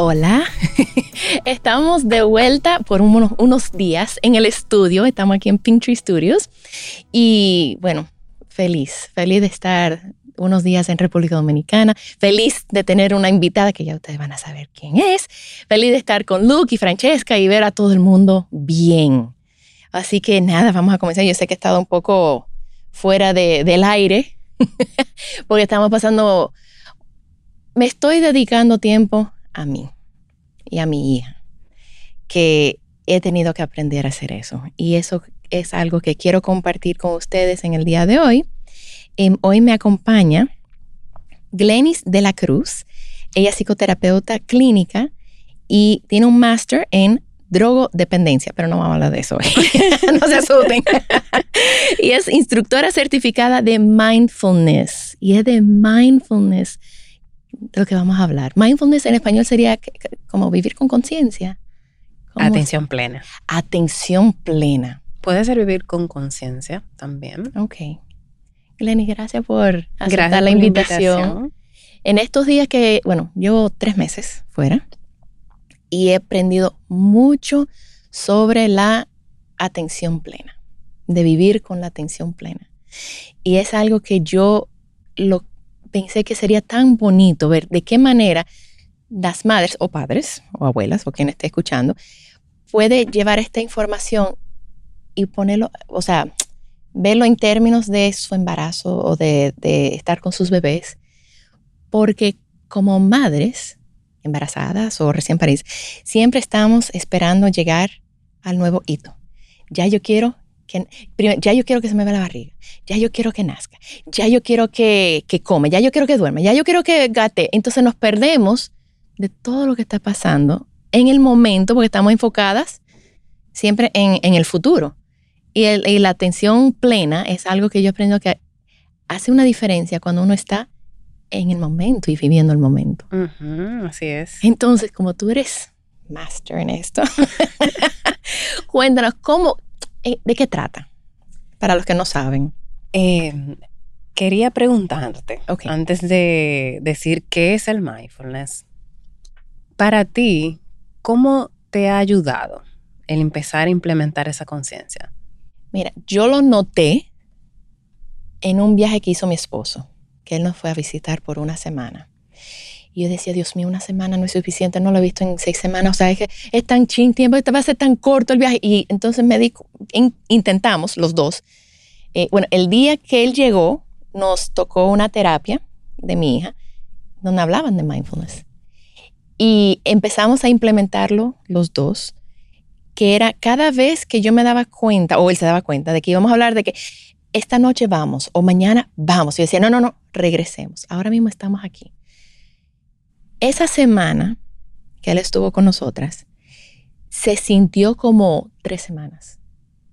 Hola, estamos de vuelta por unos, unos, días en el estudio, estamos aquí en Pink Tree Studios. Y bueno, feliz, feliz de estar unos días en República Dominicana, feliz de tener una invitada que ya ustedes van a saber quién es, feliz de estar con Luke y Francesca y ver a todo el mundo bien. Así que nada, vamos a comenzar. Yo sé que he estado un poco fuera de, del aire porque estamos pasando, me estoy dedicando tiempo a mí y a mi hija, que he tenido que aprender a hacer eso. Y eso es algo que quiero compartir con ustedes en el día de hoy. Eh, hoy me acompaña Glenis de la Cruz. Ella es psicoterapeuta clínica y tiene un máster en drogodependencia, pero no vamos a hablar de eso hoy. no se asusten. y es instructora certificada de mindfulness. Y es de mindfulness de lo que vamos a hablar. Mindfulness en español sería como vivir con conciencia. Atención plena. Atención plena. Puede ser vivir con conciencia también. Ok. Lenny, gracias por aceptar la, invitación. la invitación. En estos días que, bueno, llevo tres meses fuera y he aprendido mucho sobre la atención plena, de vivir con la atención plena. Y es algo que yo lo pensé que sería tan bonito ver de qué manera las madres o padres o abuelas o quien esté escuchando puede llevar esta información y ponerlo, o sea, verlo en términos de su embarazo o de, de estar con sus bebés, porque como madres embarazadas o recién paridas, siempre estamos esperando llegar al nuevo hito. Ya yo quiero que, ya yo quiero que se me vea la barriga, ya yo quiero que nazca, ya yo quiero que, que come, ya yo quiero que duerma, ya yo quiero que gate. Entonces nos perdemos de todo lo que está pasando en el momento porque estamos enfocadas siempre en, en el futuro. Y, el, y, la atención plena es algo que yo aprendo que hace una diferencia cuando uno está en el momento y viviendo el momento. Uh -huh, así es. Entonces, como tú eres master en esto, cuéntanos cómo, ¿de qué trata? Para los que no saben. Eh, quería preguntarte, okay. antes de decir qué es el mindfulness, para ti, ¿cómo te ha ayudado el empezar a implementar esa conciencia? Mira, yo lo noté en un viaje que hizo mi esposo, que él nos fue a visitar por una semana. Y yo decía, Dios mío, una semana no es suficiente, no lo he visto en seis semanas, o sea, es que es tan chin tiempo, este va a ser tan corto el viaje. Y entonces me in, intentamos los dos. Eh, bueno, el día que él llegó, nos tocó una terapia de mi hija, donde hablaban de mindfulness. Y empezamos a implementarlo los dos, que era cada vez que yo me daba cuenta, o él se daba cuenta, de que íbamos a hablar de que esta noche vamos, o mañana vamos. Y yo decía, no, no, no, regresemos. Ahora mismo estamos aquí. Esa semana que él estuvo con nosotras, se sintió como tres semanas.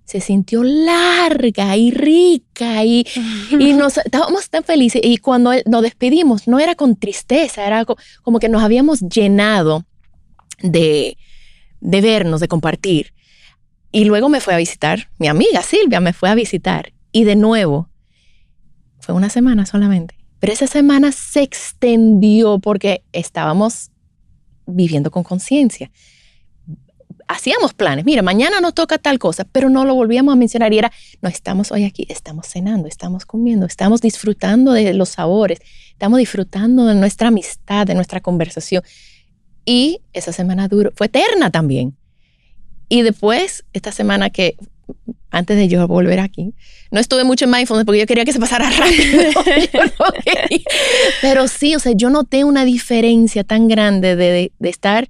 Se sintió larga y rica y, y nos estábamos tan felices. Y cuando nos despedimos, no era con tristeza, era como que nos habíamos llenado de, de vernos, de compartir. Y luego me fue a visitar, mi amiga Silvia me fue a visitar. Y de nuevo, fue una semana solamente. Pero esa semana se extendió porque estábamos viviendo con conciencia. Hacíamos planes, mira, mañana nos toca tal cosa, pero no lo volvíamos a mencionar y era, no estamos hoy aquí, estamos cenando, estamos comiendo, estamos disfrutando de los sabores, estamos disfrutando de nuestra amistad, de nuestra conversación. Y esa semana duro, fue eterna también. Y después, esta semana que antes de yo volver aquí. No estuve mucho en mindfulness porque yo quería que se pasara rápido. Pero sí, o sea, yo noté una diferencia tan grande de, de, estar,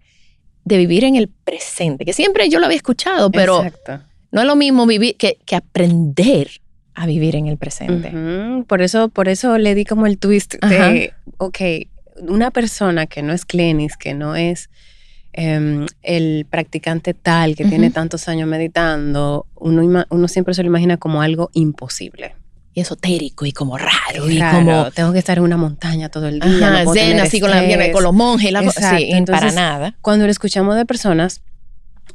de vivir en el presente, que siempre yo lo había escuchado, pero no es lo mismo vivir que, que aprender a vivir en el presente. Por eso, por eso le di como el twist de, ok, una persona que no es Clenis, que no es Em, el practicante tal que tiene tantos años meditando, uno, uno siempre se lo imagina como algo imposible y esotérico y como raro y como tengo que estar en una montaña todo el día, Ajá, zen, así con, la, con, los monjes, la, sí, para nada. Cuando lo escuchamos de personas,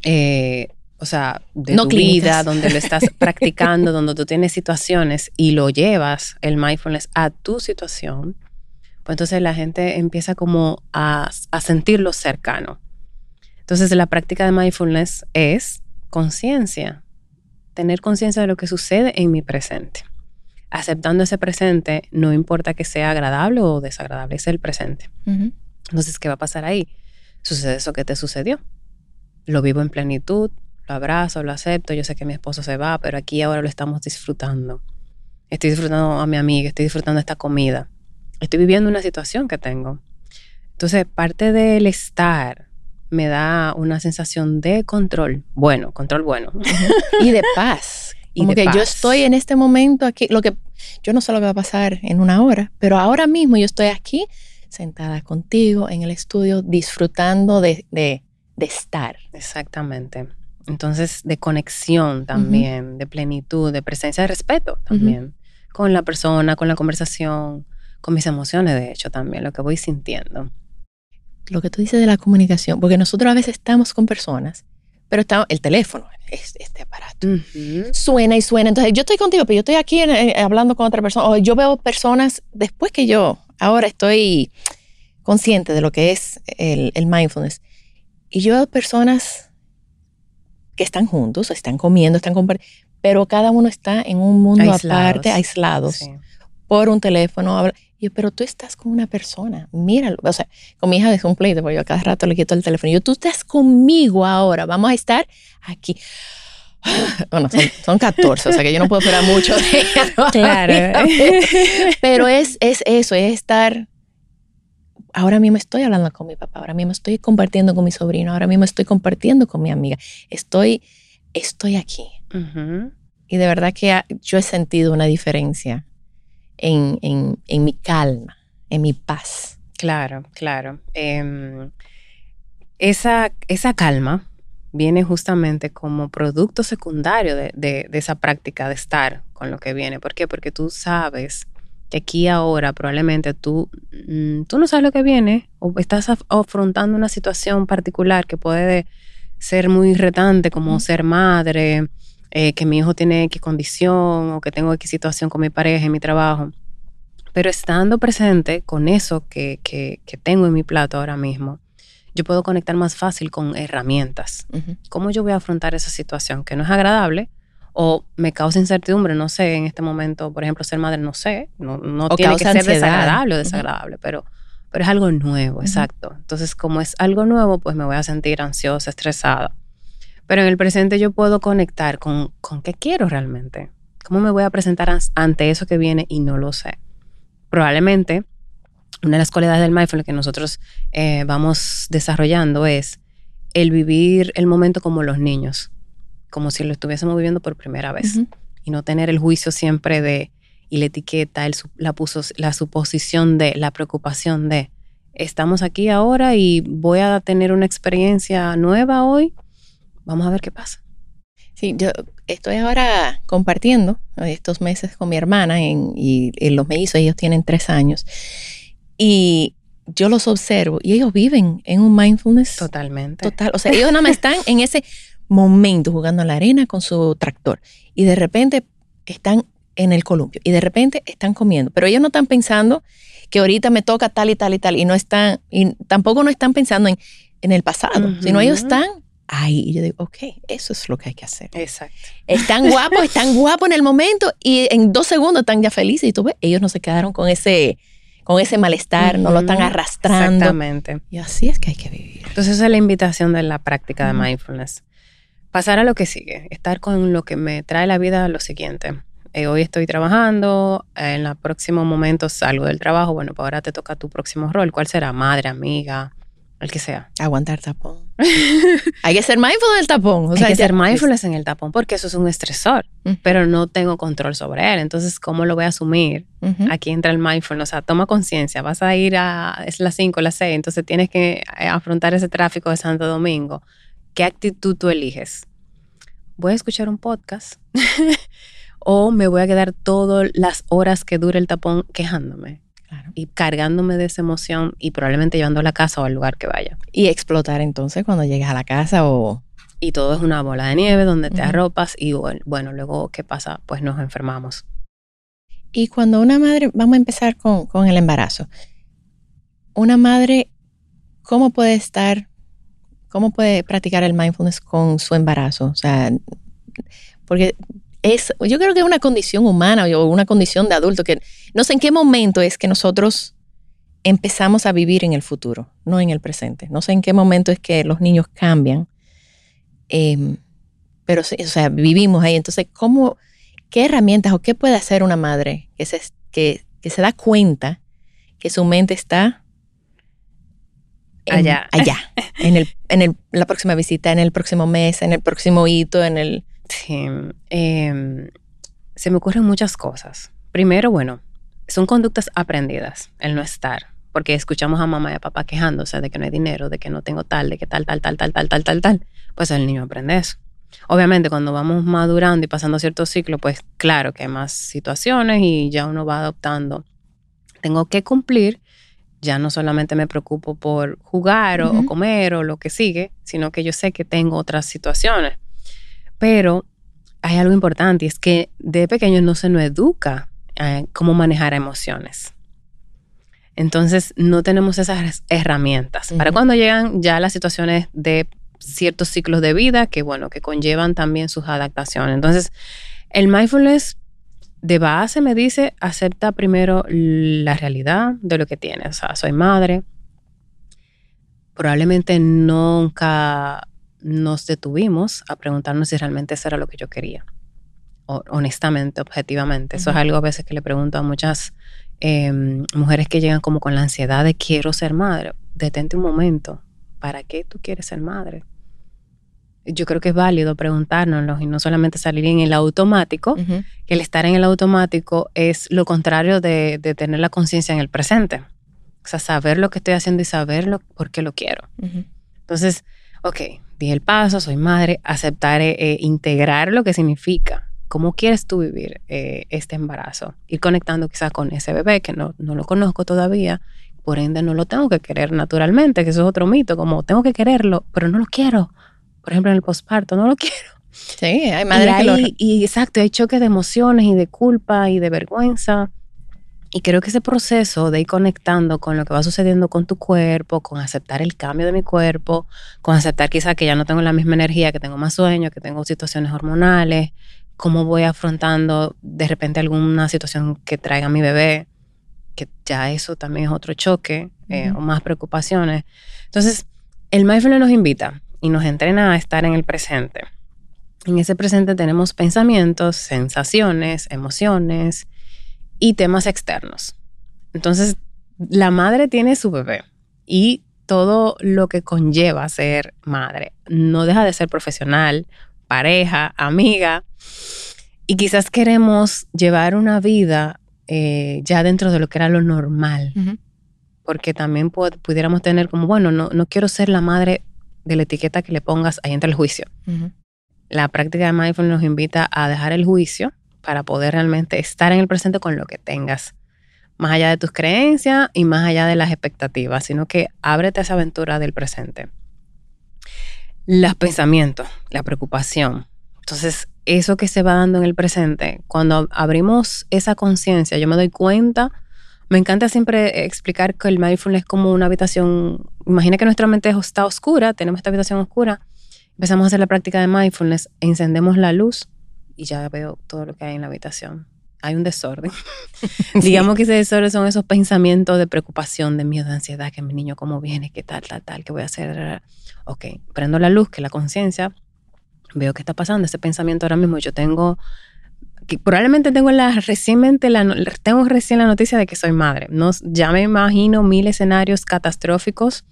eh, o sea, de tu vida, donde lo estás practicando, donde tú tienes situaciones y lo llevas el mindfulness a tu situación, pues entonces la gente empieza como a, a sentirlo cercano. Entonces, la práctica de mindfulness es conciencia, tener conciencia de lo que sucede en mi presente. Aceptando ese presente, no importa que sea agradable o desagradable, es el presente. Entonces, ¿qué va a pasar ahí? Sucede eso que te sucedió. Lo vivo en plenitud, lo abrazo, lo acepto, yo sé que mi esposo se va, pero aquí ahora lo estamos disfrutando. Estoy disfrutando a mi amiga, estoy disfrutando esta comida. Estoy viviendo una situación que tengo. Entonces, parte del estar me da una sensación de control, bueno, control bueno. y de paz. y Como que yo estoy en este momento aquí, lo que yo no sé lo que va a pasar en una hora, pero ahora mismo yo estoy aquí sentada contigo en el estudio disfrutando de, de, estar. Exactamente. Entonces, de conexión también, de plenitud, de presencia, de respeto también, con la persona, con la conversación, con mis emociones, de hecho, también, lo que voy sintiendo lo que tú dices de la comunicación, porque nosotros a veces estamos con personas, pero está el teléfono, este, aparato, suena y suena. Entonces, yo estoy contigo, pero yo estoy aquí eh, hablando con otra persona, o yo veo personas después que yo ahora estoy consciente de lo que es el, mindfulness, y yo veo personas que están juntos, están comiendo, están compartiendo, pero cada uno está en un mundo aparte, aislados, por un teléfono yo, pero tú estás con una persona, míralo. O sea, con mi hija es un pleito, porque yo cada rato le quito el teléfono. Yo, tú estás conmigo ahora, vamos a estar aquí. Bueno, son, 14, o sea que yo no puedo esperar mucho de Claro. Pero es, es eso, es estar. Ahora mismo estoy hablando con mi papá, ahora mismo estoy compartiendo con mi sobrino, ahora mismo estoy compartiendo con mi amiga. Estoy, estoy aquí. Y de verdad que yo he sentido una diferencia en, mi calma, en mi paz. Claro, claro. Em, esa, esa calma viene justamente como producto secundario de, esa práctica de estar con lo que viene. ¿Por qué? Porque tú sabes que aquí ahora probablemente tú, mm, tú no sabes lo que viene o estás afrontando una situación particular que puede ser muy retante como ser madre, eh, que mi hijo tiene X condición o que tengo X situación con mi pareja en mi trabajo. Pero estando presente con eso que, que, tengo en mi plato ahora mismo, yo puedo conectar más fácil con herramientas. ¿Cómo yo voy a afrontar esa situación que no es agradable o me causa incertidumbre? No sé, en este momento, por ejemplo, ser madre, no sé, no, no tiene que ser desagradable o desagradable, pero, pero es algo nuevo, exacto. Entonces, como es algo nuevo, pues me voy a sentir ansiosa, estresada. Pero en el presente yo puedo conectar con, con qué quiero realmente. ¿Cómo me voy a presentar ante eso que viene y no lo sé? Probablemente una de las cualidades del mindfulness que nosotros eh, vamos desarrollando es el vivir el momento como los niños, como si lo estuviésemos viviendo por primera vez y no tener el juicio siempre de y la etiqueta, la, la suposición de, la preocupación de, estamos aquí ahora y voy a tener una experiencia nueva hoy Vamos a ver qué pasa. Sí, yo estoy ahora compartiendo estos meses con mi hermana y, los mellizos, ellos tienen tres años. Y yo los observo y ellos viven en un mindfulness. Totalmente. Total. O sea, ellos nada más están en ese momento jugando en la arena con su tractor. Y de repente están en el columpio. Y de repente están comiendo. Pero ellos no están pensando que ahorita me toca tal y tal y tal. Y no están, y tampoco no están pensando en, en el pasado, sino ellos están ahí. Y yo digo, ok, eso es lo que hay que hacer. Exacto. Están guapos, están guapos en el momento y en dos segundos están ya felices. Y tú ves, ellos no se quedaron con ese, con ese malestar, no lo están arrastrando. Exactamente. Y así es que hay que vivir. Entonces, esa es la invitación de la práctica de mindfulness. pasar a lo que sigue, estar con lo que me trae la vida lo siguiente. Eh, hoy estoy trabajando, en el próximo momento salgo del trabajo, bueno, pues ahora te toca tu próximo rol. ¿Cuál será? Madre, amiga, el que sea. Aguantar tapón. Hay que ser mindful del tapón. O sea, Hay que ser mindfulness en el tapón porque eso es un estresor, pero no tengo control sobre él. Entonces, ¿cómo lo voy a asumir? Aquí entra el mindfulness. O sea, toma conciencia. Vas a ir a, es las 5, las 6, entonces tienes que eh, afrontar ese tráfico de Santo Domingo. ¿Qué actitud tú eliges? Voy a escuchar un podcast o me voy a quedar todas las horas que dure el tapón quejándome y cargándome de esa emoción y probablemente llevando a la casa o al lugar que vaya. Y explotar entonces cuando llegas a la casa o... Y todo es una bola de nieve donde te arropas y bueno, luego, ¿qué pasa? Pues nos enfermamos. Y cuando una madre, vamos a empezar con, con el embarazo. Una madre, ¿cómo puede estar, cómo puede practicar el mindfulness con su embarazo? O sea, porque es, yo creo que es una condición humana o una condición de adulto que no sé en qué momento es que nosotros empezamos a vivir en el futuro, no en el presente. No sé en qué momento es que los niños cambian, em, pero o sea, vivimos ahí. Entonces, ¿cómo, ¿qué herramientas o qué puede hacer una madre que se, que, se da cuenta que su mente está allá, allá en, el, en la próxima visita, en el próximo mes, en el próximo hito, en el Sí, em, se me ocurren muchas cosas. Primero, bueno, son conductas aprendidas, el no estar, porque escuchamos a mamá y a papá quejándose de que no hay dinero, de que no tengo tal, de que tal, tal, tal, tal, tal, tal, tal, tal. Pues el niño aprende eso. Obviamente, cuando vamos madurando y pasando cierto ciclo, pues claro que hay más situaciones y ya uno va adoptando. Tengo que cumplir, ya no solamente me preocupo por jugar o comer o lo que sigue, sino que yo sé que tengo otras situaciones. Pero hay algo importante y es que de pequeño no se nos educa eh, cómo manejar emociones. Entonces no tenemos esas herramientas. Para cuando llegan ya las situaciones de ciertos ciclos de vida que, bueno, que conllevan también sus adaptaciones. Entonces, el mindfulness de base me dice, acepta primero la realidad de lo que tienes. O sea, soy madre. Probablemente nunca nos detuvimos a preguntarnos si realmente eso era lo que yo quería. honestamente, objetivamente. Eso es algo a veces que le pregunto a muchas em, mujeres que llegan como con la ansiedad de quiero ser madre. Detente un momento. ¿Para qué tú quieres ser madre? Yo creo que es válido preguntárnoslo y no solamente salir en el automático, que el estar en el automático es lo contrario de, tener la conciencia en el presente. O sea, saber lo que estoy haciendo y saberlo por qué lo quiero. Entonces, ok, di el paso, soy madre, aceptar, eh, integrar lo que significa. ¿Cómo quieres tú vivir eh, este embarazo? Ir conectando quizás con ese bebé que no, no lo conozco todavía, por ende no lo tengo que querer naturalmente, que eso es otro mito, como tengo que quererlo, pero no lo quiero. Por ejemplo, en el posparto, no lo quiero. Sí, hay madres que lo... Y exacto, hay choques de emociones y de culpa y de vergüenza. Y creo que ese proceso de ir conectando con lo que va sucediendo con tu cuerpo, con aceptar el cambio de mi cuerpo, con aceptar quizá que ya no tengo la misma energía, que tengo más sueño, que tengo situaciones hormonales, cómo voy afrontando de repente alguna situación que traiga mi bebé, que ya eso también es otro choque eh, o más preocupaciones. Entonces, el mindfulness nos invita y nos entrena a estar en el presente. En ese presente tenemos pensamientos, sensaciones, emociones, y temas externos. Entonces, la madre tiene su bebé y todo lo que conlleva ser madre. No deja de ser profesional, pareja, amiga. Y quizás queremos llevar una vida eh, ya dentro de lo que era lo normal. Porque también pudiéramos tener como, bueno, no, no, quiero ser la madre de la etiqueta que le pongas ahí entre el juicio. La práctica de mindfulness nos invita a dejar el juicio para poder realmente estar en el presente con lo que tengas, más allá de tus creencias y más allá de las expectativas, sino que ábrete a esa aventura del presente. Los pensamientos, la preocupación. Entonces, eso que se va dando en el presente, cuando abrimos esa conciencia, yo me doy cuenta, me encanta siempre explicar que el mindfulness es como una habitación, imagina que nuestra mente está oscura, tenemos esta habitación oscura, empezamos a hacer la práctica de mindfulness, encendemos la luz y ya veo todo lo que hay en la habitación. Hay un desorden. Digamos que ese desorden son esos pensamientos de preocupación, de miedo, de ansiedad, que mi niño cómo viene, qué tal, tal, tal, qué voy a hacer. Ok, prendo la luz, que la conciencia, veo qué está pasando, este pensamiento ahora mismo, yo tengo, que probablemente tengo la, recientemente la, tengo recién la noticia de que soy madre. No, ya me imagino mil escenarios catastróficos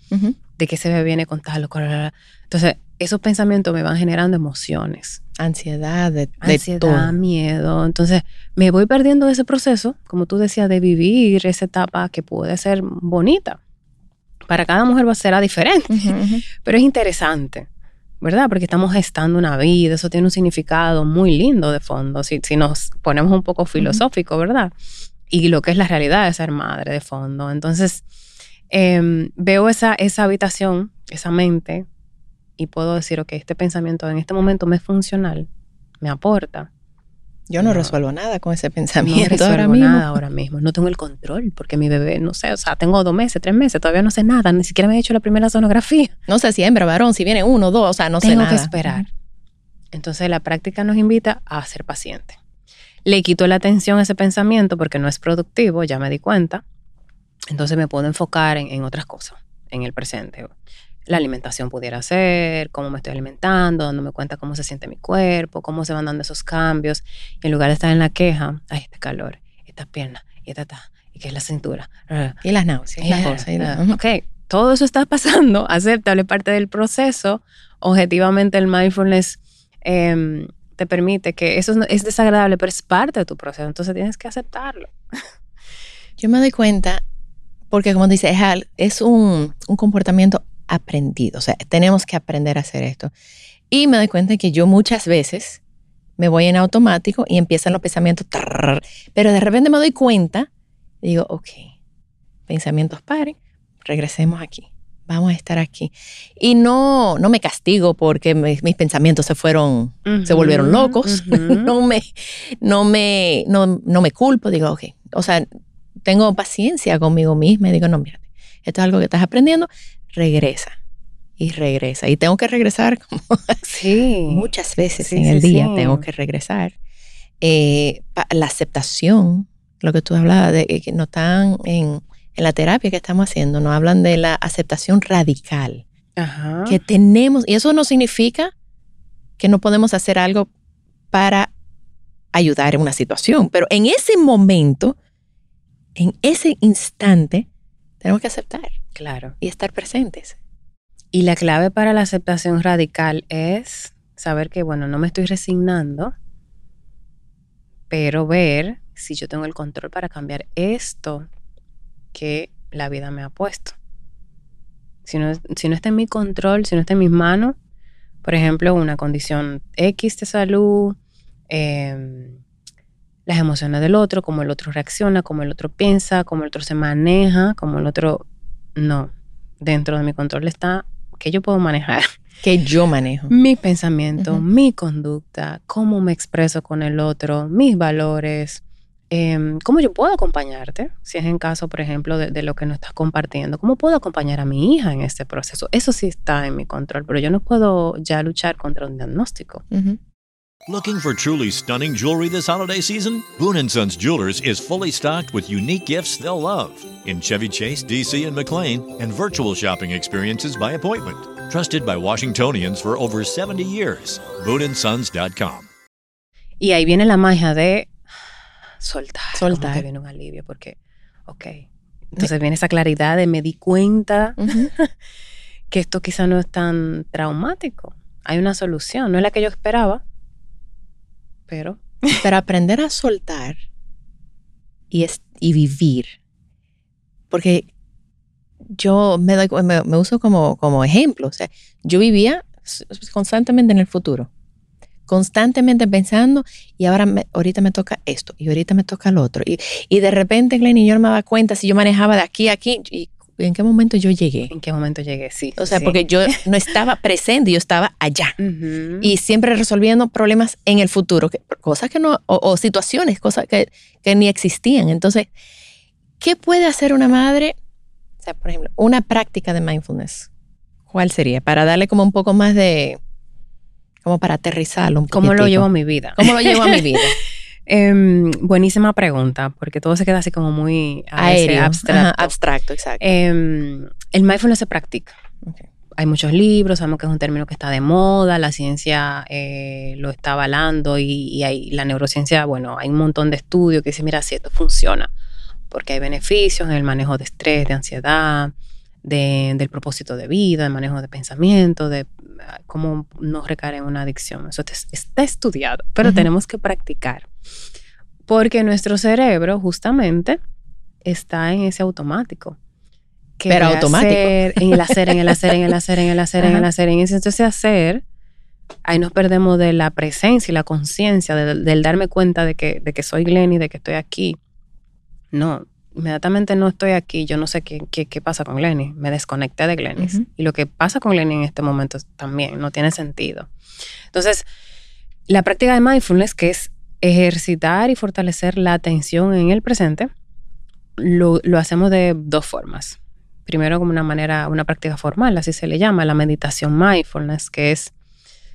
de que se me viene con tal o. Entonces, esos pensamientos me van generando emociones. Ansiedad, de, Ansiedad, miedo. Entonces, me voy perdiendo de ese proceso, como tú decías, de vivir esa etapa que puede ser bonita. Para cada mujer va a ser diferente, pero es interesante. ¿verdad? Porque estamos gestando una vida, eso tiene un significado muy lindo de fondo, si, si nos ponemos un poco filosófico, ¿verdad? Y lo que es la realidad de ser madre de fondo. Entonces, em, veo esa, esa habitación, esa mente, y puedo decir, ok, este pensamiento en este momento me es funcional, me aporta, yo no, resuelvo nada con ese pensamiento no ahora mismo. nada ahora mismo. No tengo el control porque mi bebé, no sé, o sea, tengo dos meses, tres meses, todavía no sé nada, ni siquiera me he hecho la primera sonografía. No sé si hembra, varón, si viene uno, dos, o sea, no sé nada. Tengo que esperar. Entonces la práctica nos invita a ser paciente. Le quito la atención a ese pensamiento porque no es productivo, ya me di cuenta. Entonces me puedo enfocar en, en otras cosas, en el presente la alimentación pudiera ser, cómo me estoy alimentando, dándome cuenta cómo se siente mi cuerpo, cómo se van dando esos cambios. Y en lugar de estar en la queja, ay, este calor, estas piernas, y esta, ta, y que es la cintura. Y las náuseas, y las cosas. Ok, todo eso está pasando, aceptable parte del proceso. Objetivamente el mindfulness em, te permite que eso es desagradable, pero es parte de tu proceso, entonces tienes que aceptarlo. Yo me doy cuenta, porque como dice, es, es un, un comportamiento aprendido. O sea, tenemos que aprender a hacer esto. Y me doy cuenta que yo muchas veces me voy en automático y empiezan los pensamientos, pero de repente me doy cuenta y digo, ok, pensamientos paren, regresemos aquí, vamos a estar aquí. Y no, no me castigo porque mis pensamientos se fueron, se volvieron locos, no, me, no, me, no, no me culpo, digo, ok, o sea, tengo paciencia conmigo misma y digo, no, mírate, esto es algo que estás aprendiendo, regresa y regresa. Y tengo que regresar como sí, muchas veces en el día, tengo que regresar. Eh, la aceptación, lo que tú hablabas, de que no están en, en, la terapia que estamos haciendo, nos hablan de la aceptación radical que tenemos. Y eso no significa que no podemos hacer algo para ayudar en una situación, pero en ese momento, en ese instante, tenemos que aceptar. Claro. Y estar presentes. Y la clave para la aceptación radical es saber que, bueno, no me estoy resignando, pero ver si yo tengo el control para cambiar esto que la vida me ha puesto. Si no, si no está en mi control, si no está en mis manos, por ejemplo, una condición X de salud, em, las emociones del otro, cómo el otro reacciona, cómo el otro piensa, cómo el otro se maneja, cómo el otro no, dentro de mi control está que yo puedo manejar. Que yo manejo. Mi pensamiento, mi conducta, cómo me expreso con el otro, mis valores, em, cómo yo puedo acompañarte, si es en caso, por ejemplo, de, lo que no estás compartiendo, cómo puedo acompañar a mi hija en este proceso. Eso sí está en mi control, pero yo no puedo ya luchar contra un diagnóstico. Looking for truly stunning jewelry this holiday season? Boon & Sons Jewelers is fully stocked with unique gifts they'll love in Chevy Chase, DC, and McLean, and virtual shopping experiences by appointment. Trusted by Washingtonians for over 70 years. BooneAndSons.com. Y ahí viene la magia de soltar. Soltar. Que viene un alivio porque, ok. Entonces viene esa claridad de me di cuenta que esto quizá no es tan traumático. Hay una solución, no es la que yo esperaba, pero... Pero aprender a soltar y, y vivir. Porque yo me, doy, me, uso como, como ejemplo. O sea, yo vivía constantemente en el futuro. Constantemente pensando, y ahora ahorita me toca esto, y ahorita me toca lo otro. Y, y de repente, Glenn, y yo no me daba cuenta si yo manejaba de aquí a aquí. Y ¿En qué momento yo llegué? ¿En qué momento llegué? Sí. O sea, porque yo no estaba presente, yo estaba allá. Y siempre resolviendo problemas en el futuro, cosas que no, o, situaciones, cosas que, que, ni existían. Entonces, ¿qué puede hacer una madre? O sea, por ejemplo, una práctica de mindfulness. ¿Cuál sería? Para darle como un poco más de, como para aterrizarlo un ¿Cómo lo llevo a mi vida? ¿Cómo lo llevo a mi vida? Em, buenísima pregunta, porque todo se queda así como muy abstracto. abstracto, exacto. Em, el mindfulness se practica. hay muchos libros, sabemos que es un término que está de moda, la ciencia eh, lo está avalando y, hay, la neurociencia, bueno, hay un montón de estudios que dicen, mira, si esto funciona, porque hay beneficios en el manejo de estrés, de ansiedad, del propósito de vida, del manejo de pensamiento, de ah, cómo no recaer en una adicción. Eso está estudiado, pero tenemos que practicar. Porque nuestro cerebro justamente está en ese automático. pero automático. en el hacer, en el hacer, en el hacer, en el hacer, en el hacer, en ese entonces hacer, ahí nos perdemos de la presencia y la conciencia, del, darme cuenta de que, de que soy Glenny, de que estoy aquí. No, inmediatamente no estoy aquí, yo no sé qué, qué, pasa con Glenny. Me desconecté de Glenny. Y lo que pasa con Glenny en este momento también no tiene sentido. Entonces, la práctica de mindfulness, que es ejercitar y fortalecer la atención en el presente, lo, lo hacemos de dos formas. Primero como una manera, una práctica formal, así se le llama, la meditación mindfulness, que es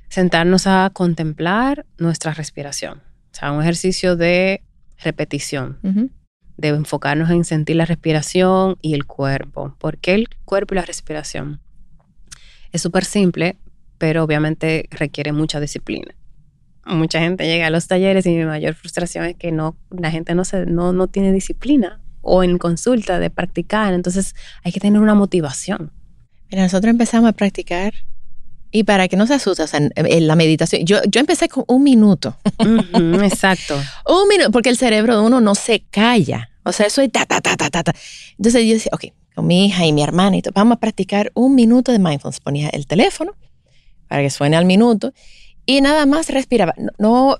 sentarnos a contemplar nuestra respiración. O sea, un ejercicio de repetición de enfocarnos en sentir la respiración y el cuerpo. ¿Por qué el cuerpo y la respiración? Es súper simple, pero obviamente requiere mucha disciplina. Mucha gente llega a los talleres y mi mayor frustración es que no, la gente no, se, no, no tiene disciplina o en consulta de practicar. Entonces hay que tener una motivación. Mira, nosotros empezamos a practicar y para que no se asusten, en la meditación, yo, yo empecé con un minuto. exacto. un minuto, porque el cerebro de uno no se calla. O sea, eso es ta, ta, ta, ta, ta. Entonces yo decía, ok, con mi hija y mi hermana y todo, vamos a practicar un minuto de mindfulness. Ponía el teléfono para que suene al minuto y nada más respiraba. No,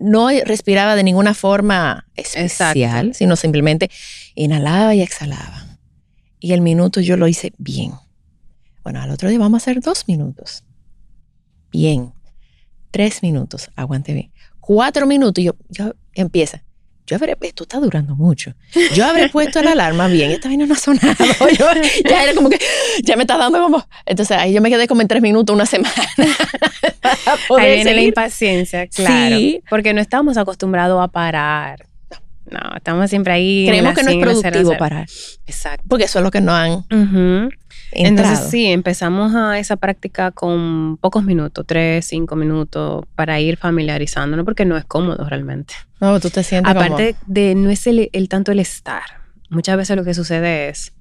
no respiraba de ninguna forma especial, sino simplemente inhalaba y exhalaba. Y el minuto yo lo hice bien. Bueno, al otro día vamos a hacer dos minutos. Bien. Tres minutos, aguante bien. Cuatro minutos, yo, yo empieza. Yo habré, esto está durando mucho. Yo habré puesto la alarma bien, esta vaina no ha sonado. ya era como que, ya me está dando como. Entonces ahí yo me quedé como en tres minutos, una semana. ahí viene la impaciencia, claro. Sí. Porque no estamos acostumbrados a parar. No, estamos siempre ahí. Creemos que no es productivo parar. Exacto. Porque eso es lo que no han. Entonces sí, empezamos a esa práctica con pocos minutos, tres, cinco minutos, para ir familiarizándonos, porque no es cómodo realmente. No, tú te sientes Aparte de, no es el, tanto el estar. Muchas veces lo que sucede es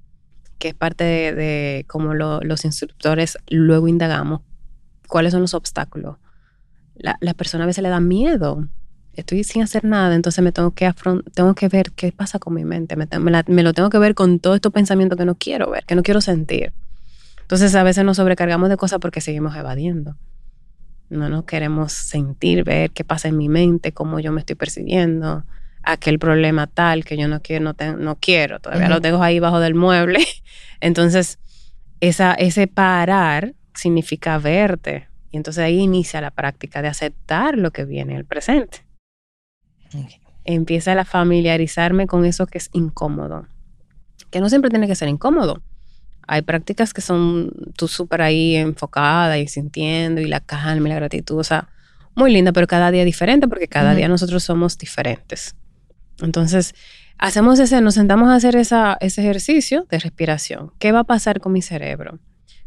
que es parte de, cómo los instructores luego indagamos cuáles son los obstáculos. La, la persona a veces le da miedo estoy sin hacer nada, entonces me tengo que tengo que ver qué pasa con mi mente, me, me, lo tengo que ver con todos estos pensamientos que no quiero ver, que no quiero sentir. Entonces a veces nos sobrecargamos de cosas porque seguimos evadiendo. No nos queremos sentir, ver qué pasa en mi mente, cómo yo me estoy percibiendo, aquel problema tal que yo no quiero, no, no quiero, todavía lo tengo ahí bajo del mueble. Entonces, esa, ese parar significa verte. Y entonces ahí inicia la práctica de aceptar lo que viene en el presente. Empieza a familiarizarme con eso que es incómodo. Que no siempre tiene que ser incómodo. Hay prácticas que son tú súper ahí enfocada y sintiendo y la calma y la gratitud. O sea, muy linda, pero cada día diferente porque cada día nosotros somos diferentes. Entonces, hacemos ese, nos sentamos a hacer esa, ese ejercicio de respiración. ¿Qué va a pasar con mi cerebro?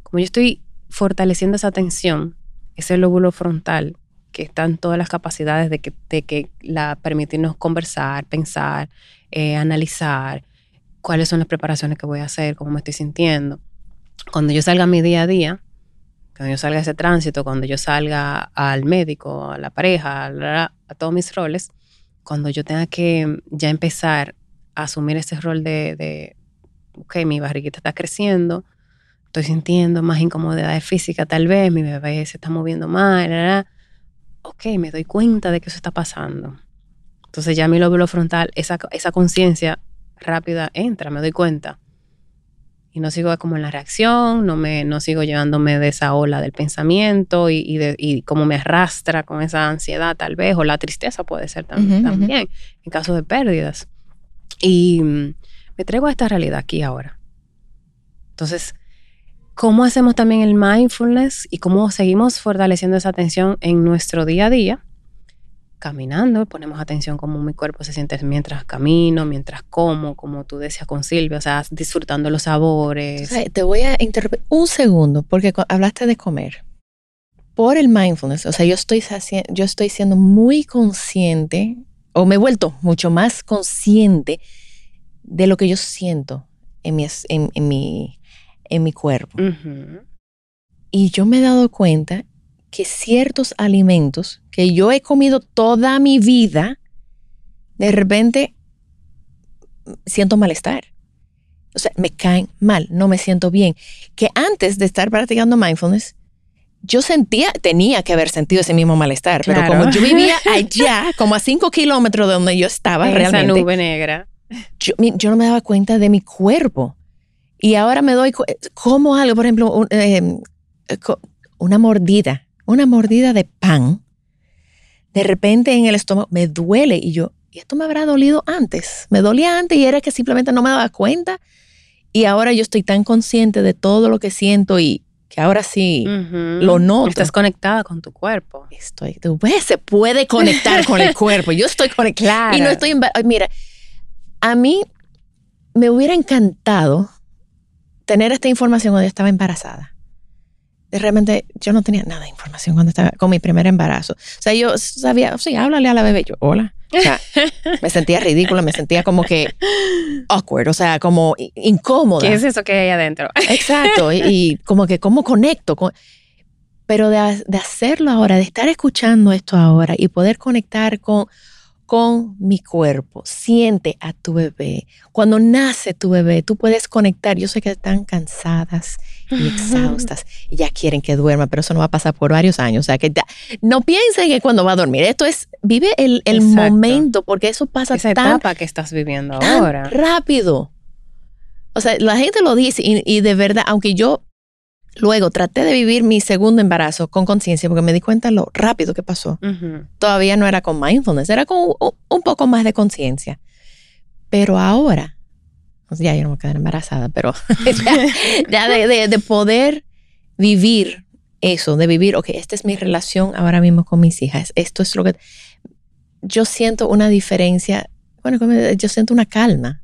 Como yo estoy fortaleciendo esa tensión, ese lóbulo frontal, que están todas las capacidades de que, de que la, permitirnos conversar, pensar, eh, analizar cuáles son las preparaciones que voy a hacer, cómo me estoy sintiendo. Cuando yo salga a mi día a día, cuando yo salga a ese tránsito, cuando yo salga al médico, a la pareja, a, todos mis roles, cuando yo tenga que ya empezar a asumir ese rol de, de ok, mi barriguita está creciendo, estoy sintiendo más incomodidad física tal vez, mi bebé se está moviendo más, ok, me doy cuenta de que eso está pasando. Entonces ya mi lóbulo frontal, esa, esa conciencia rápida entra, me doy cuenta. Y no sigo como en la reacción, no, me, no sigo llevándome de esa ola del pensamiento y, y, de, y como me arrastra con esa ansiedad tal vez, o la tristeza puede ser también, también en caso de pérdidas. Y mm, me traigo a esta realidad aquí ahora. Entonces, cómo hacemos también el mindfulness y cómo seguimos fortaleciendo esa atención en nuestro día a día caminando, ponemos atención cómo mi cuerpo se siente mientras camino, mientras como, como tú decías con Silvia, o sea, disfrutando los sabores. te voy a interrumpir un segundo, porque hablaste de comer. Por el mindfulness, o sea, yo estoy, yo estoy siendo muy consciente, o me he vuelto mucho más consciente de lo que yo siento en mi, en, mi, en mi cuerpo. Y yo me he dado cuenta que ciertos alimentos que yo he comido toda mi vida, de repente siento malestar. O sea, me caen mal, no me siento bien. Que antes de estar practicando mindfulness, yo sentía, tenía que haber sentido ese mismo malestar, pero como yo vivía allá, como a cinco kilómetros de donde yo estaba Esa realmente. nube negra. Yo, no me daba cuenta de mi cuerpo. Y ahora me doy, como algo, por ejemplo, eh, una mordida una mordida de pan, de repente en el estómago me duele y yo, ¿y esto me habrá dolido antes? Me dolía antes y era que simplemente no me daba cuenta. Y ahora yo estoy tan consciente de todo lo que siento y que ahora sí lo noto. Estás conectada con tu cuerpo. Estoy, tú ves, se puede conectar con el cuerpo. Yo estoy conectada. Y no estoy, mira, a mí me hubiera encantado tener esta información cuando yo estaba embarazada realmente yo no tenía nada de información cuando estaba con mi primer embarazo. O sea, yo sabía, sí, háblale a la bebé. Yo, hola. O sea, me sentía ridícula, me sentía como que awkward, o sea, como incómoda. ¿Qué es eso que hay adentro? Exacto, y, como que cómo conecto. pero de, de hacerlo ahora, de estar escuchando esto ahora y poder conectar con, con mi cuerpo. Siente a tu bebé. Cuando nace tu bebé, tú puedes conectar. Yo sé que están cansadas y exhaustas y ya quieren que duerma, pero eso no va a pasar por varios años. O sea, que no piensen que cuando va a dormir, esto es, vive el, momento, porque eso pasa Esa tan, etapa que estás viviendo ahora. Rápido. O sea, la gente lo dice y de verdad, aunque yo Luego traté de vivir mi segundo embarazo con conciencia porque me di cuenta lo rápido que pasó. Todavía no era con mindfulness, era con un poco más de conciencia. Pero ahora, ya yo no me voy a quedar embarazada, pero ya, de, poder vivir eso, de vivir, ok, esta es mi relación ahora mismo con mis hijas, esto es lo que... Yo siento una diferencia, bueno, yo siento una calma,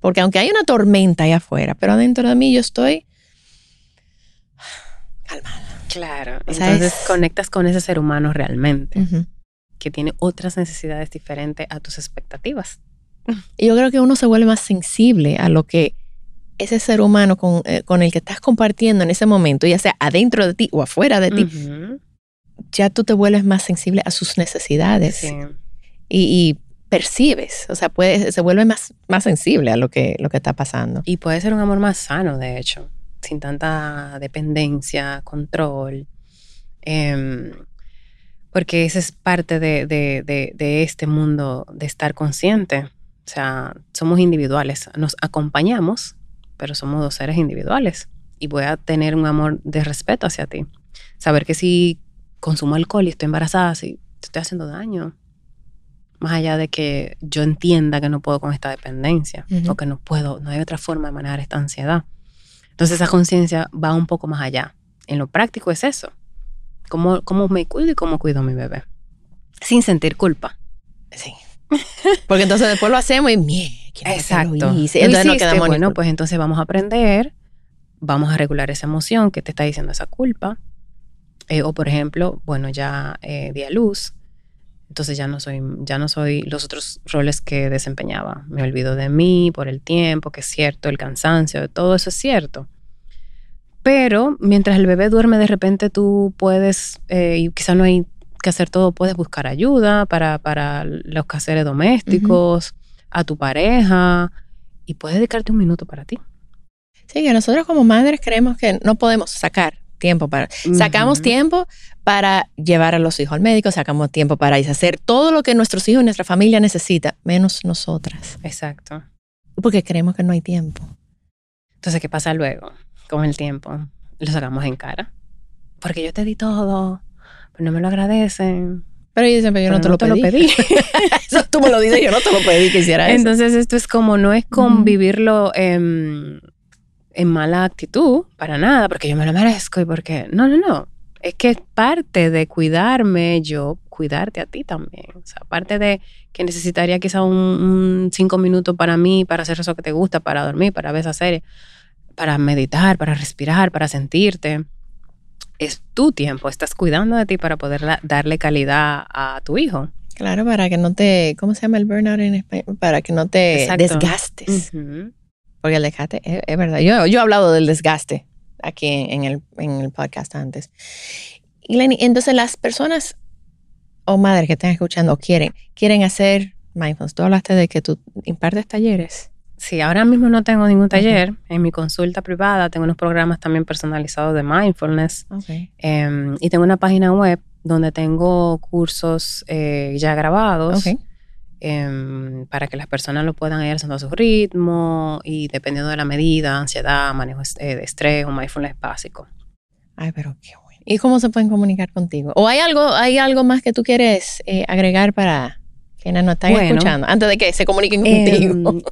porque aunque hay una tormenta allá afuera, pero adentro de mí yo estoy calmada. Claro, entonces conectas con ese ser humano realmente, que tiene otras necesidades diferentes a tus expectativas. Y yo creo que uno se vuelve más sensible a lo que ese ser humano con, eh, el que estás compartiendo en ese momento, ya sea adentro de ti o afuera de ti, ya tú te vuelves más sensible a sus necesidades. Y, percibes, o sea, puede, se vuelve más, más sensible a lo que, lo que está pasando. Y puede ser un amor más sano, de hecho sin tanta dependencia, control. Em, porque esa es parte de, este mundo de estar consciente. O sea, somos individuales, nos acompañamos, pero somos dos seres individuales. Y voy a tener un amor de respeto hacia ti. Saber que si consumo alcohol y estoy embarazada, si te estoy haciendo daño. Más allá de que yo entienda que no puedo con esta dependencia o que no puedo, no hay otra forma de manejar esta ansiedad. Entonces esa conciencia va un poco más allá. En lo práctico es eso. Cómo, cómo me cuido y cómo cuido a mi bebé. Sin sentir culpa. Sí. Porque entonces después lo hacemos y mie, Exacto. Lo hice? Entonces bueno, pues entonces vamos a aprender, vamos a regular esa emoción que te está diciendo esa culpa. Eh, o por ejemplo, bueno, ya eh, di a luz, entonces ya no soy, ya no soy los otros roles que desempeñaba. Me olvido de mí por el tiempo, que es cierto, el cansancio, todo eso es cierto. Pero mientras el bebé duerme, de repente tú puedes, eh, y quizá no hay que hacer todo, puedes buscar ayuda para, para los quehaceres domésticos, a tu pareja, y puedes dedicarte un minuto para ti. Sí, que nosotros como madres creemos que no podemos sacar tiempo para... Sacamos tiempo para llevar a los hijos al médico, sacamos tiempo para hacer todo lo que nuestros hijos y nuestra familia necesita, menos nosotras. Exacto. Porque creemos que no hay tiempo. Entonces, ¿qué pasa luego con el tiempo? Lo sacamos en cara. Porque yo te di todo, pero no me lo agradecen. Pero yo siempre, yo no te, lo, pedí. eso tú me lo dices, yo no te lo pedí que hiciera eso. Entonces, esto es como, no es convivirlo en en mala actitud, para nada, porque yo me lo merezco y porque... No, no, no. Es que es parte de cuidarme yo, cuidarte a ti también. O sea, aparte de que necesitaría quizá un, cinco minutos para mí, para hacer eso que te gusta, para dormir, para ver esa serie, para meditar, para respirar, para sentirte. Es tu tiempo, estás cuidando de ti para poder darle calidad a tu hijo. Claro, para que no te, ¿cómo se llama el burnout en español? Para que no te desgastes. Porque el desgaste, es, verdad, yo, yo he hablado del desgaste aquí en el, en el podcast antes. Y Lenny, entonces las personas o madres que están escuchando quieren, quieren hacer mindfulness. Tú hablaste de que tú impartes talleres. Sí, ahora mismo no tengo ningún taller. En mi consulta privada tengo unos programas también personalizados de mindfulness. Em, y tengo una página web donde tengo cursos eh, ya grabados. Em, para que las personas lo puedan ir haciendo a su ritmo y dependiendo de la medida, ansiedad, manejo eh, de estrés o mindfulness básico. Ay, pero qué bueno. ¿Y cómo se pueden comunicar contigo? ¿O hay algo, hay algo más que tú quieres eh, agregar para quienes nos están escuchando antes de que se comuniquen em, contigo?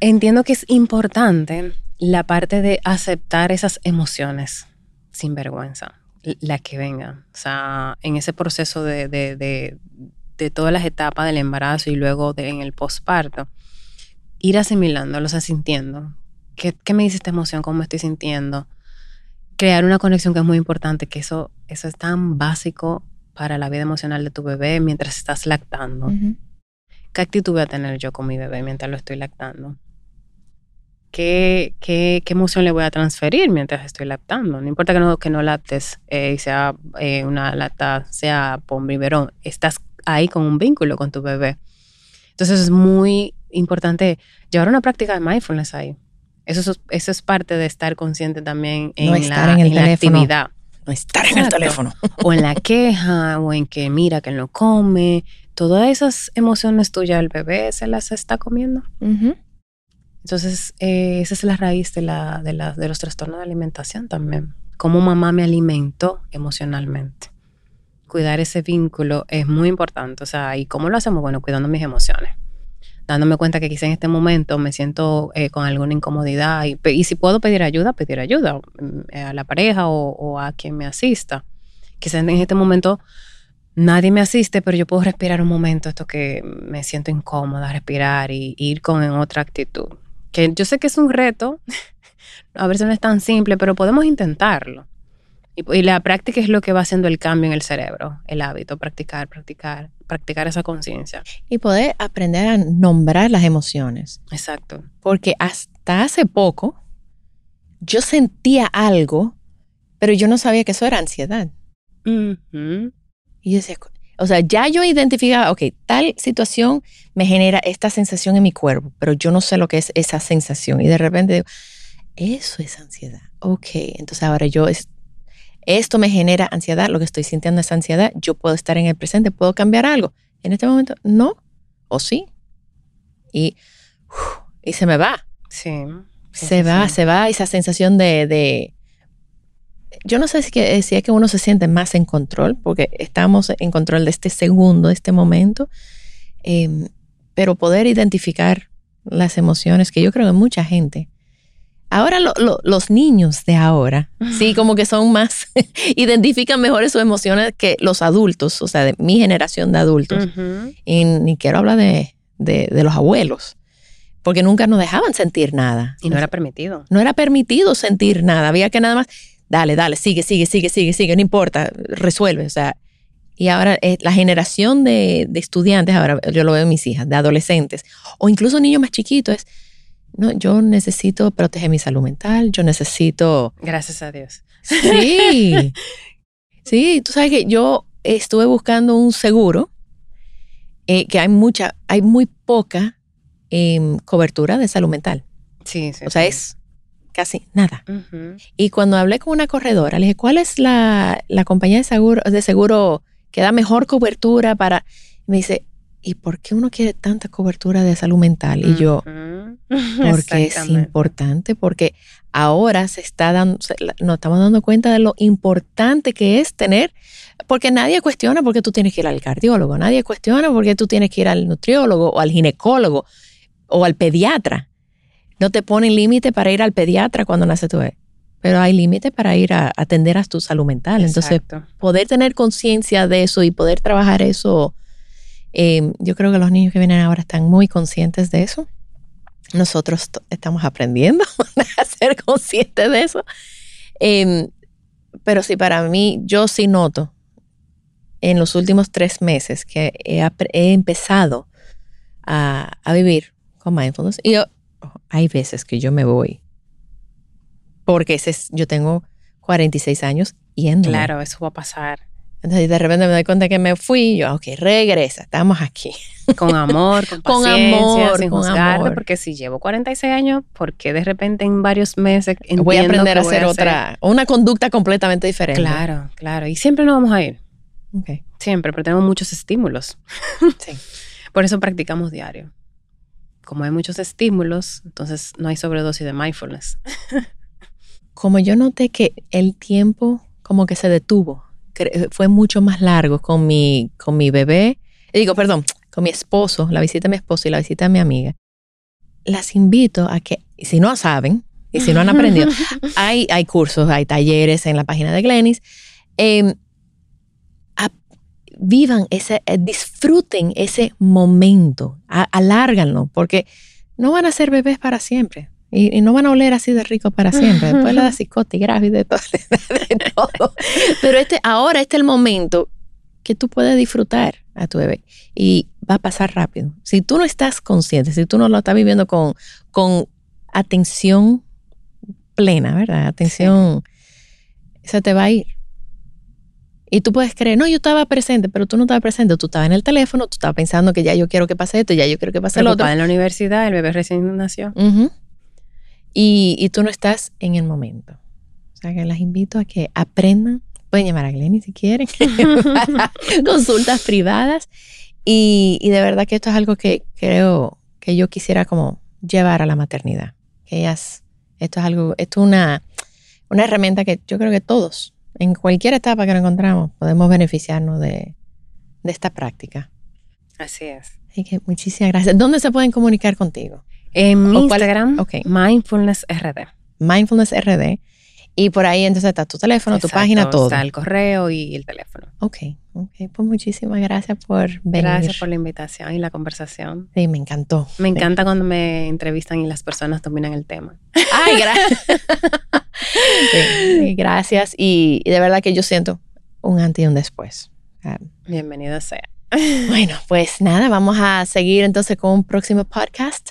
entiendo que es importante la parte de aceptar esas emociones sin vergüenza, la que vengan. O sea, en ese proceso de, de todas las etapas del embarazo y luego de, en el posparto, ir asimilándolos, sintiendo. ¿Qué, ¿Qué, me dice esta emoción? ¿Cómo me estoy sintiendo? Crear una conexión que es muy importante, que eso, eso es tan básico para la vida emocional de tu bebé mientras estás lactando. ¿Qué actitud voy a tener yo con mi bebé mientras lo estoy lactando? ¿Qué, qué, qué emoción le voy a transferir mientras estoy lactando? No importa que no, que no lactes eh, y sea eh, una lacta, sea por biberón, estás ahí con un vínculo con tu bebé. Entonces es muy importante llevar una práctica de mindfulness ahí. Eso es, eso es parte de estar consciente también en, la, en, la, actividad. No estar en el teléfono. o en la queja, o en que mira que no come. Todas esas emociones tuyas, el bebé se las está comiendo. Entonces, eh, esa es la raíz de, la, de, la, de los trastornos de alimentación también. Cómo mamá me alimentó emocionalmente cuidar ese vínculo es muy importante. O sea, ¿y cómo lo hacemos? Bueno, cuidando mis emociones. Dándome cuenta que quizá en este momento me siento eh, con alguna incomodidad y, y, si puedo pedir ayuda, pedir ayuda mm, a la pareja o, a quien me asista. Quizá en este momento nadie me asiste, pero yo puedo respirar un momento, esto que me siento incómoda, respirar y, ir con otra actitud. Que yo sé que es un reto, a veces no es tan simple, pero podemos intentarlo. Y, la práctica es lo que va haciendo el cambio en el cerebro, el hábito, practicar, practicar, practicar esa conciencia. Y poder aprender a nombrar las emociones. Exacto. Porque hasta hace poco yo sentía algo, pero yo no sabía que eso era ansiedad. Y yo decía, o sea, ya yo identificaba, ok, tal situación me genera esta sensación en mi cuerpo, pero yo no sé lo que es esa sensación. Y de repente digo, eso es ansiedad. Ok, entonces ahora yo esto me genera ansiedad, lo que estoy sintiendo es ansiedad, yo puedo estar en el presente, puedo cambiar algo. En este momento, no, o sí. Y, y se me va. Sí. Se va, se va esa sensación de, yo no sé si, que, si, es que uno se siente más en control, porque estamos en control de este segundo, de este momento, em, pero poder identificar las emociones que yo creo que mucha gente Ahora los niños de ahora, sí, como que son más, identifican mejor sus emociones que los adultos, o sea, de mi generación de adultos. Y ni quiero hablar de, los abuelos, porque nunca nos dejaban sentir nada. Y no era permitido. No era permitido sentir nada, había que nada más, dale, dale, sigue, sigue, sigue, sigue, sigue, no importa, resuelve, o sea. Y ahora eh, la generación de, de estudiantes, ahora yo lo veo en mis hijas, de adolescentes, o incluso niños más chiquitos, es no, yo necesito proteger mi salud mental, yo necesito... Gracias a Dios. Sí, sí, tú sabes que yo estuve buscando un seguro, eh, que hay mucha, hay muy poca em, cobertura de salud mental. Sí, sí. O sea, es casi nada. Y cuando hablé con una corredora, le dije, ¿cuál es la, la compañía de seguro, de seguro que da mejor cobertura para... Me dice, ¿y por qué uno quiere tanta cobertura de salud mental? Y yo, porque es importante, porque ahora se está dando, nos estamos dando cuenta de lo importante que es tener, porque nadie cuestiona por qué tú tienes que ir al cardiólogo, nadie cuestiona por qué tú tienes que ir al nutriólogo o al ginecólogo o al pediatra. No te ponen límite para ir al pediatra cuando nace tu bebé. pero hay límite para ir a atender a tu salud mental. Entonces, poder tener conciencia de eso y poder trabajar eso, eh, yo creo que los niños que vienen ahora están muy conscientes de eso. Nosotros estamos aprendiendo a ser conscientes de eso. Em, pero sí, para mí, yo sí noto en los últimos tres meses que he, empezado a, vivir con mindfulness. Y hay veces que yo me voy porque ese yo tengo 46 años yendo. Claro, eso va a pasar. Entonces de repente me doy cuenta que me fui y yo, ok, regresa, estamos aquí. Con amor, con paciencia, con amor, sin juzgarte, porque si llevo 46 años, ¿por qué de repente en varios meses voy a aprender a hacer otra, una conducta completamente diferente? Claro, claro, y siempre nos vamos a ir. Okay. Siempre, pero tenemos muchos estímulos. Sí. Por eso practicamos diario. Como hay muchos estímulos, entonces no hay sobredosis de mindfulness. como yo noté que el tiempo como que se detuvo, fue mucho más largo con mi, con mi bebé, digo, perdón, con mi esposo, la visita de mi esposo y la visita de mi amiga, las invito a que, si no saben y si no han aprendido, hay, hay cursos, hay talleres en la página de Glenis, em, vivan ese, eh, disfruten ese momento, alárganlo, porque no van a ser bebés para siempre. Y, no van a oler así de rico para siempre. Después la cicote y grávida de todo, de todo. Pero este, ahora este es el momento que tú puedes disfrutar a tu bebé. Y va a pasar rápido. Si tú no estás consciente, si tú no lo estás viviendo con, con atención plena, ¿verdad? Atención, se te va a ir. Y tú puedes creer, no, yo estaba presente, pero tú no estabas presente, tú estabas en el teléfono, tú estabas pensando que ya yo quiero que pase esto, ya yo quiero que pase lo otro. en la universidad, el bebé recién nació. Y, tú no estás en el momento. O sea, que las invito a que aprendan, pueden llamar a Glenny si quieren, consultas privadas. Y, y de verdad que esto es algo que creo que yo quisiera como llevar a la maternidad. Que ellas, esto es algo, esto es una, una herramienta que yo creo que todos en cualquier etapa que nos encontramos, podemos beneficiarnos de, esta práctica. Así es. Así que muchísimas gracias. ¿Dónde se pueden comunicar contigo? En mi Instagram, okay. Mindfulness RD. Mindfulness RD. Y por ahí entonces está tu teléfono, tu página, todo. Está el correo y el teléfono. Ok, ok. Pues muchísimas gracias por venir. Gracias por la invitación y la conversación. Sí, me encantó. Me encanta cuando me entrevistan y las personas dominan el tema. Ay, gracias. gracias. Y, de verdad que yo siento un antes y un después. Ah. Bienvenido sea. Bueno, pues nada, vamos a seguir entonces con un próximo podcast